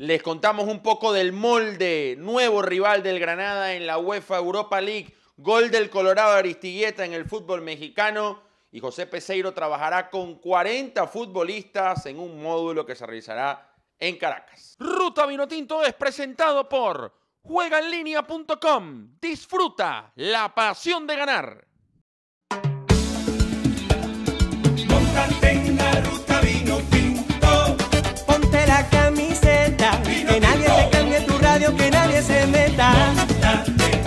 Les contamos un poco del molde, nuevo rival del Granada en la UEFA Europa League, gol del Colorado Aristigueta en el fútbol mexicano y José Peseiro trabajará con 40 futbolistas en un módulo que se realizará en Caracas. Ruta Vinotinto es presentado por juegaenlinea.com. Disfruta la pasión de ganar. Montate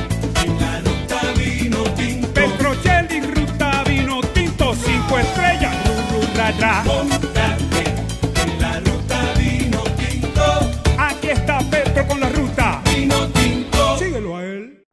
en la ruta vino tinto. Petrocelli, ruta vino tinto, cinco estrellas, ru, ru, ra, ra. Montate en la ruta vino tinto. Aquí está Petro con la ruta. Vino tinto. Síguelo a él.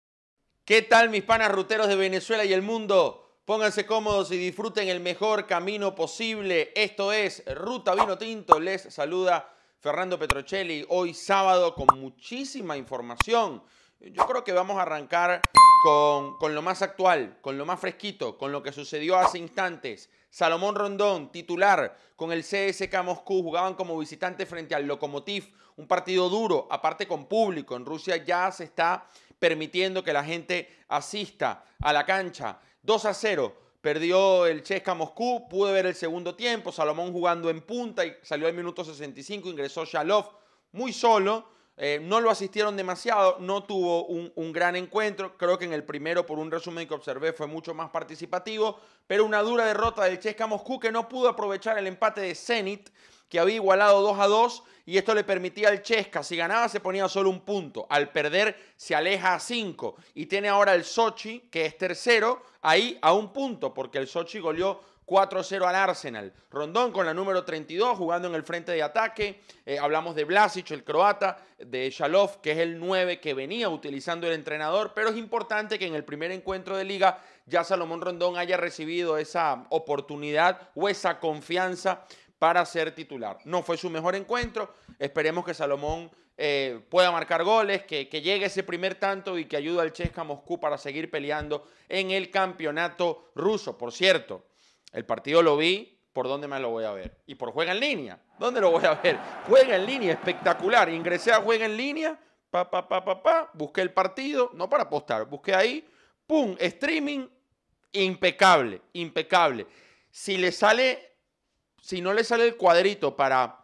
¿Qué tal mis panas ruteros de Venezuela y el mundo? Pónganse cómodos y disfruten el mejor camino posible. Esto es Ruta Vino Tinto. Les saluda Fernando Petrocelli. Hoy sábado con muchísima información. Yo creo que vamos a arrancar con, con lo más actual, con lo más fresquito, con lo que sucedió hace instantes. Salomón Rondón, titular con el CSK Moscú, jugaban como visitante frente al Lokomotiv, un partido duro, aparte con público. En Rusia ya se está permitiendo que la gente asista a la cancha. 2 a 0. Perdió el Chesca Moscú, pude ver el segundo tiempo, Salomón jugando en punta y salió al minuto 65, ingresó Shalov muy solo, eh, no lo asistieron demasiado, no tuvo un, un, gran encuentro, creo que en el primero, por un resumen que observé, fue mucho más participativo, pero una dura derrota del Chesca Moscú que no pudo aprovechar el empate de Zenit, que había igualado 2 a 2 y esto le permitía al Chesca, si ganaba se ponía solo un punto, al perder se aleja a 5 y tiene ahora el Sochi, que es tercero, ahí a un punto, porque el Sochi goleó 4-0 al Arsenal. Rondón con la número 32 jugando en el frente de ataque. Eh, hablamos de Blasic, el croata, de Shalov, que es el 9 que venía utilizando el entrenador, pero es importante que en el primer encuentro de liga ya Salomón Rondón haya recibido esa oportunidad o esa confianza para ser titular. No fue su mejor encuentro. Esperemos que Salomón eh, pueda marcar goles, que, llegue ese primer tanto y que ayude al Chesca Moscú para seguir peleando en el campeonato ruso. Por cierto, el partido lo vi. ¿Por dónde me lo voy a ver? Y por Juega en Línea. ¿Dónde lo voy a ver? Juega en Línea, espectacular. Ingresé a Juega en Línea, pa, pa, pa, pa, pa, busqué el partido, no para apostar, busqué ahí, pum, streaming, impecable, impecable. Si le sale si no le sale el cuadrito para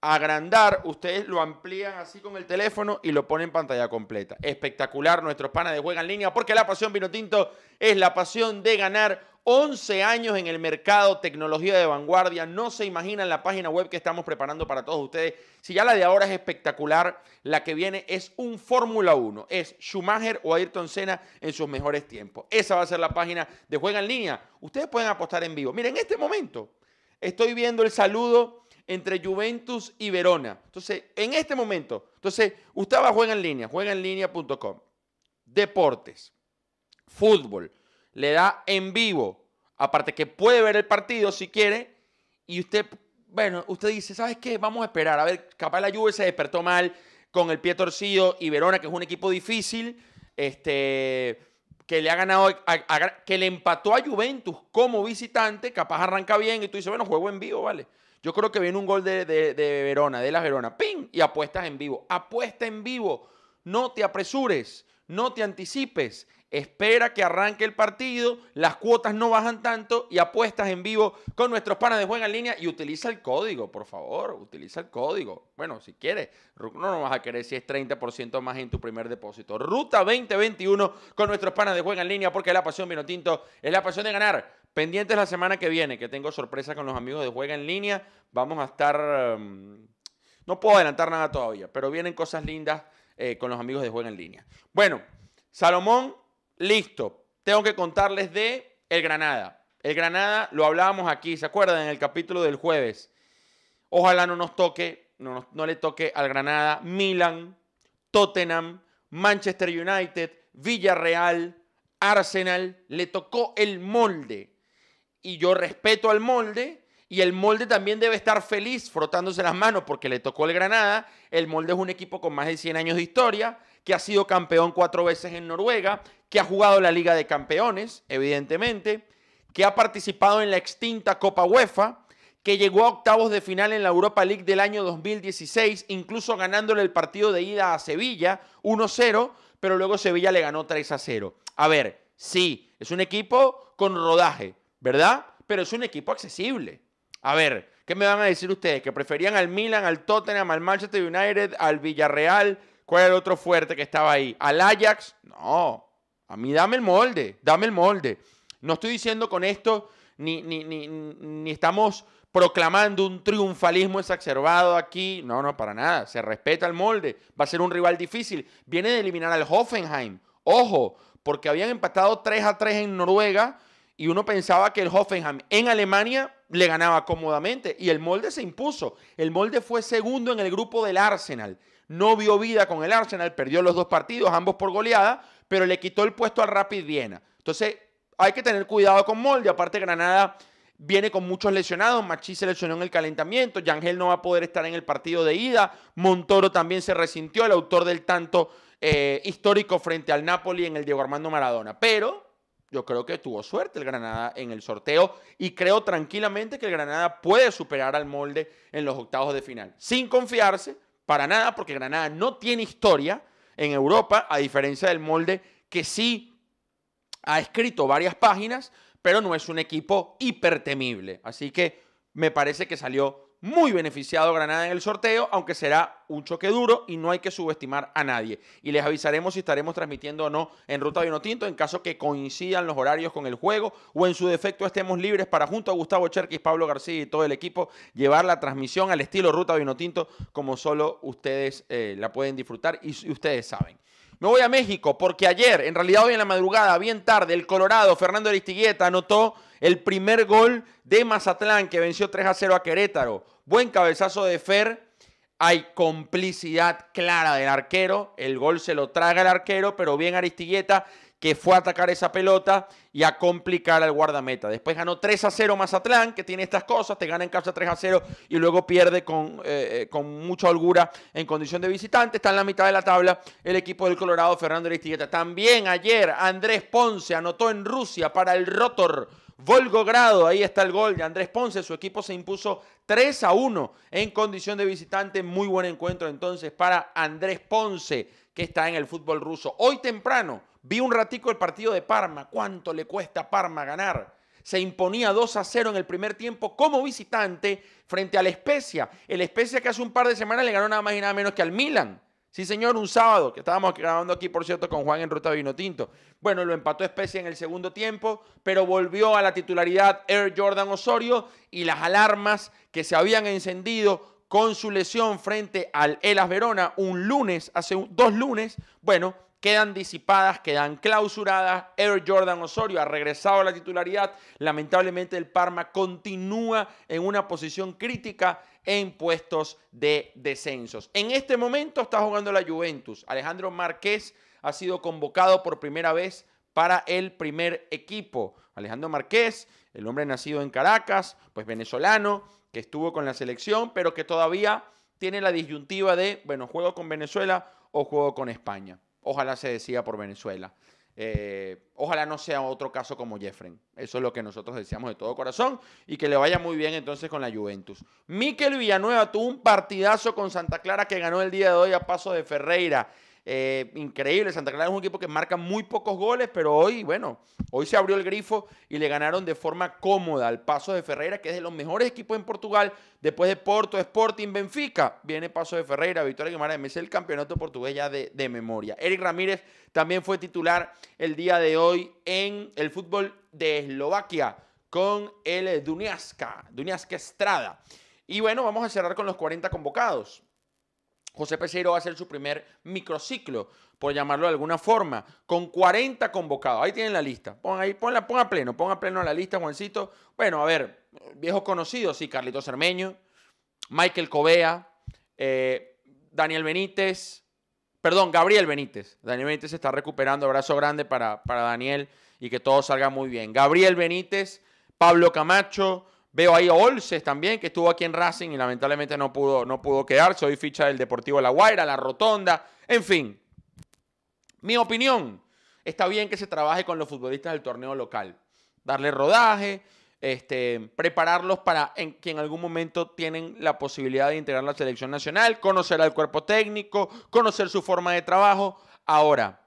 agrandar, ustedes lo amplían así con el teléfono y lo ponen en pantalla completa. Espectacular, nuestros panas de Juega en Línea, porque la pasión vino tinto es la pasión de ganar 11 años en el mercado, tecnología de vanguardia. No se imaginan la página web que estamos preparando para todos ustedes. Si ya la de ahora es espectacular, la que viene es un Fórmula 1. Es Schumacher o Ayrton Senna en sus mejores tiempos. Esa va a ser la página de Juega en Línea. Ustedes pueden apostar en vivo. Miren, en este momento estoy viendo el saludo entre Juventus y Verona. Entonces, en este momento, entonces, usted va a jugar en línea, juegaenlinea.com. Deportes, fútbol, le da en vivo, aparte que puede ver el partido si quiere, y usted, bueno, usted dice, ¿sabes qué? Vamos a esperar, a ver, capaz la Juve se despertó mal con el pie torcido y Verona, que es un equipo difícil, este que le ha ganado, que le empató a Juventus como visitante, capaz arranca bien y tú dices, bueno, juego en vivo, vale. Yo creo que viene un gol de, de, de Verona, de la Verona, ¡ping! Y apuestas en vivo. Apuesta en vivo. No te apresures, no te anticipes. Espera que arranque el partido, las cuotas no bajan tanto y apuestas en vivo con nuestros panas de juega en línea y utiliza el código, por favor, utiliza el código. Bueno, si quieres, no nos vas a querer si es 30% más en tu primer depósito. Ruta 2021 con nuestros panas de juega en línea porque la pasión vino tinto es la pasión de ganar. Pendientes la semana que viene, que tengo sorpresa con los amigos de juega en línea. Vamos a estar... Um, no puedo adelantar nada todavía, pero vienen cosas lindas eh, con los amigos de juega en línea. Bueno, Salomón Listo. Tengo que contarles de el Granada. El Granada lo hablábamos aquí, ¿se acuerdan? En el capítulo del jueves. Ojalá no nos toque, no, no le toque al Granada Milan, Tottenham, Manchester United, Villarreal, Arsenal. Le tocó el molde. Y yo respeto al molde. Y el molde también debe estar feliz frotándose las manos porque le tocó el Granada. El molde es un equipo con más de 100 años de historia, que ha sido campeón cuatro veces en Noruega, que ha jugado la Liga de Campeones, evidentemente, que ha participado en la extinta Copa UEFA, que llegó a octavos de final en la Europa League del año 2016, incluso ganándole el partido de ida a Sevilla 1-0, pero luego Sevilla le ganó 3-0. A ver, sí, es un equipo con rodaje, ¿verdad? Pero es un equipo accesible. A ver, ¿qué me van a decir ustedes? ¿Que preferían al Milan, al Tottenham, al Manchester United, al Villarreal? ¿Cuál era el otro fuerte que estaba ahí? ¿Al Ajax? No, a mí dame el molde, dame el molde. No estoy diciendo con esto, ni, ni, ni, estamos proclamando un triunfalismo exacerbado aquí. No, no, para nada. Se respeta el molde. Va a ser un rival difícil. Viene de eliminar al Hoffenheim. Ojo, porque habían empatado 3 a 3 en Noruega y uno pensaba que el Hoffenheim en Alemania le ganaba cómodamente y el molde se impuso. El molde fue segundo en el grupo del Arsenal. No vio vida con el Arsenal, perdió los dos partidos, ambos por goleada, pero le quitó el puesto al Rapid Viena. Entonces, hay que tener cuidado con molde. Aparte, Granada viene con muchos lesionados. Machi se lesionó en el calentamiento. Yangel no va a poder estar en el partido de ida. Montoro también se resintió, el autor del tanto eh, histórico frente al Napoli en el Diego Armando Maradona. Pero yo creo que tuvo suerte el Granada en el sorteo y creo tranquilamente que el Granada puede superar al molde en los octavos de final. Sin confiarse, para nada, porque Granada no tiene historia en Europa, a diferencia del molde que sí ha escrito varias páginas, pero no es un equipo hipertemible. Así que me parece que salió muy beneficiado Granada en el sorteo, aunque será un choque duro y no hay que subestimar a nadie. Y les avisaremos si estaremos transmitiendo o no en Ruta Vinotinto en caso que coincidan los horarios con el juego o en su defecto estemos libres para junto a Gustavo Cherkis, Pablo García y todo el equipo llevar la transmisión al estilo Ruta Vinotinto como solo ustedes eh, la pueden disfrutar y ustedes saben. Me voy a México porque ayer, en realidad hoy en la madrugada, bien tarde, el Colorado, Fernando Aristigueta, anotó el primer gol de Mazatlán que venció 3 a 0 a Querétaro. Buen cabezazo de Fer. Hay complicidad clara del arquero. El gol se lo traga el arquero, pero bien Aristigueta que fue a atacar esa pelota y a complicar al guardameta. Después ganó 3 a 0 Mazatlán, que tiene estas cosas, te gana en casa 3 a 0 y luego pierde con, eh, con mucha holgura en condición de visitante. Está en la mitad de la tabla el equipo del Colorado, Fernando Aristigueta. También ayer Andrés Ponce anotó en Rusia para el Rotor Volgogrado. Ahí está el gol de Andrés Ponce. Su equipo se impuso 3 a 1 en condición de visitante. Muy buen encuentro entonces para Andrés Ponce, que está en el fútbol ruso. Hoy temprano Vi un ratico el partido de Parma. ¿Cuánto le cuesta a Parma ganar? Se imponía 2 a 0 en el primer tiempo como visitante frente al Especia. El Especia que hace un par de semanas le ganó nada más y nada menos que al Milan. Sí, señor, un sábado, que estábamos grabando aquí, por cierto, con Juan en Ruta Vino Tinto. Bueno, lo empató Especia en el segundo tiempo, pero volvió a la titularidad Air Jordan Osorio y las alarmas que se habían encendido con su lesión frente al Elas Verona un lunes, hace dos lunes, bueno, quedan disipadas, quedan clausuradas. Air Jordan Osorio ha regresado a la titularidad. Lamentablemente el Parma continúa en una posición crítica en puestos de descensos. En este momento está jugando la Juventus. Alejandro Márquez ha sido convocado por primera vez para el primer equipo. Alejandro Márquez, el hombre nacido en Caracas, pues venezolano, que estuvo con la selección, pero que todavía tiene la disyuntiva de, bueno, juego con Venezuela o juego con España. Ojalá se decida por Venezuela. Eh, ojalá no sea otro caso como Jeffrey. Eso es lo que nosotros deseamos de todo corazón y que le vaya muy bien entonces con la Juventus. Miquel Villanueva tuvo un partidazo con Santa Clara que ganó el día de hoy a paso de Ferreira. Eh, increíble, Santa Clara es un equipo que marca muy pocos goles, pero hoy, bueno, hoy se abrió el grifo y le ganaron de forma cómoda al Paso de Ferreira, que es de los mejores equipos en Portugal, después de Porto, Sporting, Benfica, viene Paso de Ferreira, Victoria Guimaraes, es el campeonato portugués ya de, de memoria. Eric Ramírez también fue titular el día de hoy en el fútbol de Eslovaquia con el Duniaska, Duniaska Estrada. Y bueno, vamos a cerrar con los 40 convocados. José Peseiro va a hacer su primer microciclo, por llamarlo de alguna forma, con 40 convocados. Ahí tienen la lista. Pon ahí, ponla, pon a pleno, pon a pleno la lista, Juancito. Bueno, a ver, viejos conocidos, sí, Carlitos Cermeño, Michael Covea, eh, Daniel Benítez, perdón, Gabriel Benítez. Daniel Benítez se está recuperando, abrazo grande para, para Daniel y que todo salga muy bien. Gabriel Benítez, Pablo Camacho, Veo ahí a Olces también, que estuvo aquí en Racing y lamentablemente no pudo, no pudo quedar. Soy ficha del Deportivo La Guaira, La Rotonda, en fin. Mi opinión, está bien que se trabaje con los futbolistas del torneo local. Darle rodaje, este, prepararlos para en, que en algún momento tienen la posibilidad de integrar la selección nacional, conocer al cuerpo técnico, conocer su forma de trabajo. Ahora,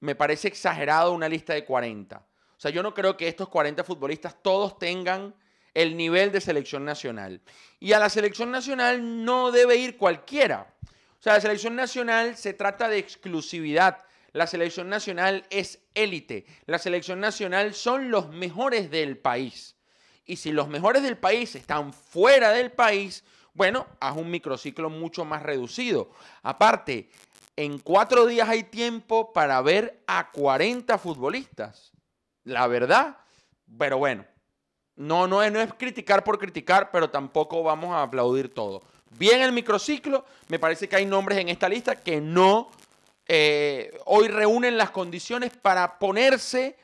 me parece exagerado una lista de 40. O sea, yo no creo que estos 40 futbolistas todos tengan el nivel de selección nacional. Y a la selección nacional no debe ir cualquiera. O sea, la selección nacional se trata de exclusividad. La selección nacional es élite. La selección nacional son los mejores del país. Y si los mejores del país están fuera del país, bueno, haz un microciclo mucho más reducido. Aparte, en cuatro días hay tiempo para ver a 40 futbolistas. La verdad, pero bueno, no, no, es, criticar por criticar, pero tampoco vamos a aplaudir todo. Bien el microciclo, me parece que hay nombres en esta lista que no eh, hoy reúnen las condiciones para ponerse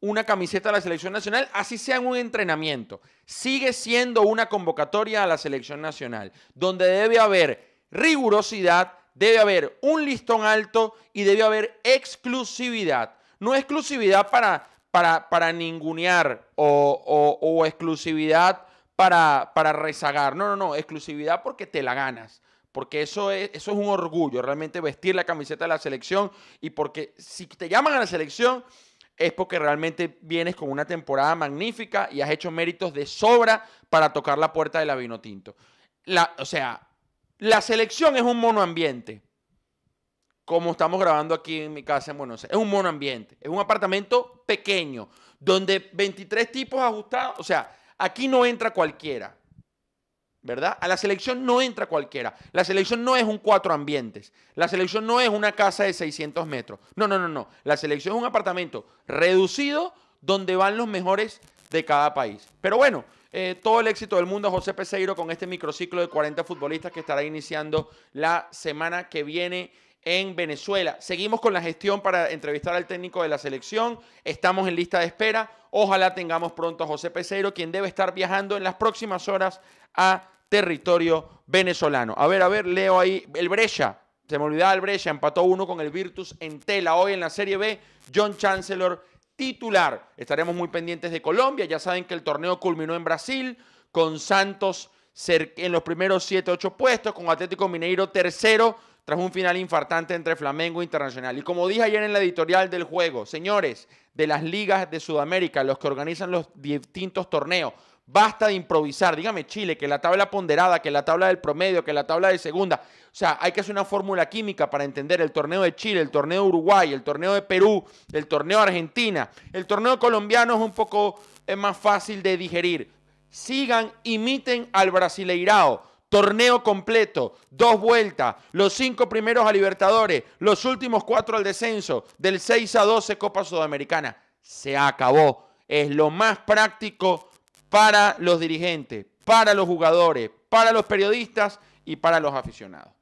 una camiseta de la selección nacional, así sea en un entrenamiento. Sigue siendo una convocatoria a la selección nacional, donde debe haber rigurosidad, debe haber un listón alto y debe haber exclusividad. No exclusividad para, para, ningunear o, exclusividad para, rezagar. No, no, no, exclusividad porque te la ganas porque eso es, eso es un orgullo, realmente vestir la camiseta de la selección y porque si te llaman a la selección es porque realmente vienes con una temporada magnífica y has hecho méritos de sobra para tocar la puerta de la vino tinto. La, o sea, la selección es un monoambiente, como estamos grabando aquí en mi casa en Buenos Aires. Es un monoambiente, es un apartamento pequeño, donde 23 tipos ajustados, o sea, aquí no entra cualquiera. ¿verdad? A la selección no entra cualquiera. La selección no es un cuatro ambientes. La selección no es una casa de 600 metros. No, no, no, no. La selección es un apartamento reducido donde van los mejores de cada país. Pero bueno, eh, todo el éxito del mundo a José Peseiro con este microciclo de 40 futbolistas que estará iniciando la semana que viene en Venezuela. Seguimos con la gestión para entrevistar al técnico de la selección. Estamos en lista de espera. Ojalá tengamos pronto a José Peseiro, quien debe estar viajando en las próximas horas a territorio venezolano. A ver, a ver, leo ahí el Brescia. Se me olvidaba el Brescia, empató uno con el Virtus en tela. Hoy en la Serie B, John Chancellor titular. Estaremos muy pendientes de Colombia. Ya saben que el torneo culminó en Brasil con Santos en los primeros 7-8 puestos, con Atlético Mineiro tercero, tras un final infartante entre Flamengo e Internacional. Y como dije ayer en la editorial del juego, señores de las ligas de Sudamérica, los que organizan los distintos torneos, Basta de improvisar. Dígame Chile, que la tabla ponderada, que la tabla del promedio, que la tabla de segunda. O sea, hay que hacer una fórmula química para entender el torneo de Chile, el torneo de Uruguay, el torneo de Perú, el torneo de Argentina. El torneo colombiano es un poco más fácil de digerir. Sigan, imiten al Brasileirao. Torneo completo, dos vueltas, los cinco primeros a Libertadores, los últimos cuatro al descenso, del 6 a 12 Copa Sudamericana. Se acabó. Es lo más práctico para los dirigentes, para los jugadores, para los periodistas y para los aficionados.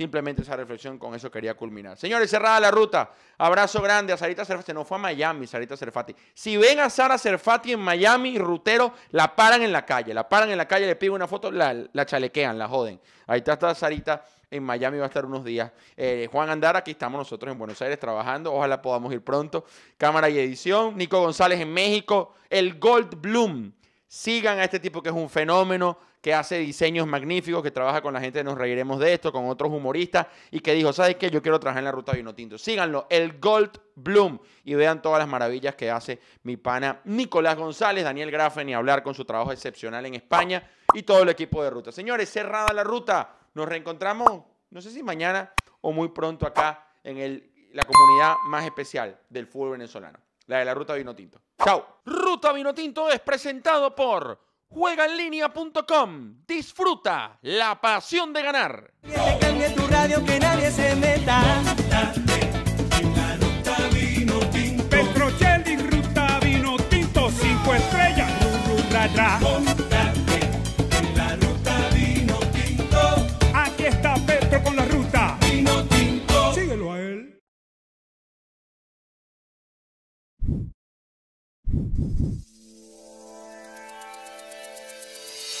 Simplemente esa reflexión, con eso quería culminar. Señores, cerrada la ruta. Abrazo grande a Sarita Serfati. no fue a Miami, Sarita Serfati. Si ven a Sara Serfati en Miami, rutero, la paran en la calle. La paran en la calle, le piden una foto, la, chalequean, la joden. Ahí está, Sarita en Miami, va a estar unos días. Eh, Juan Andar, aquí estamos nosotros en Buenos Aires trabajando. Ojalá podamos ir pronto. Cámara y edición. Nico González en México. El Gold Bloom Sigan a este tipo que es un fenómeno, que hace diseños magníficos, que trabaja con la gente, nos reiremos de esto, con otros humoristas, y que dijo, ¿sabes qué? Yo quiero trabajar en la ruta Vino Tinto. Síganlo, el Gold Bloom, y vean todas las maravillas que hace mi pana Nicolás González, Daniel Grafen, y hablar con su trabajo excepcional en España, y todo el equipo de ruta. Señores, cerrada la ruta, nos reencontramos, no sé si mañana o muy pronto acá en la comunidad más especial del fútbol venezolano la de la Ruta Vino Tinto. ¡Chao! Ruta Vino Tinto es presentado por juegaenlinea.com. Disfruta la pasión de ganar. Que te cambie tu radio, que nadie se meta. En la ruta vino tinto. Petrocelli, ruta vino tinto, cinco estrellas, ru, ru, ra, ra.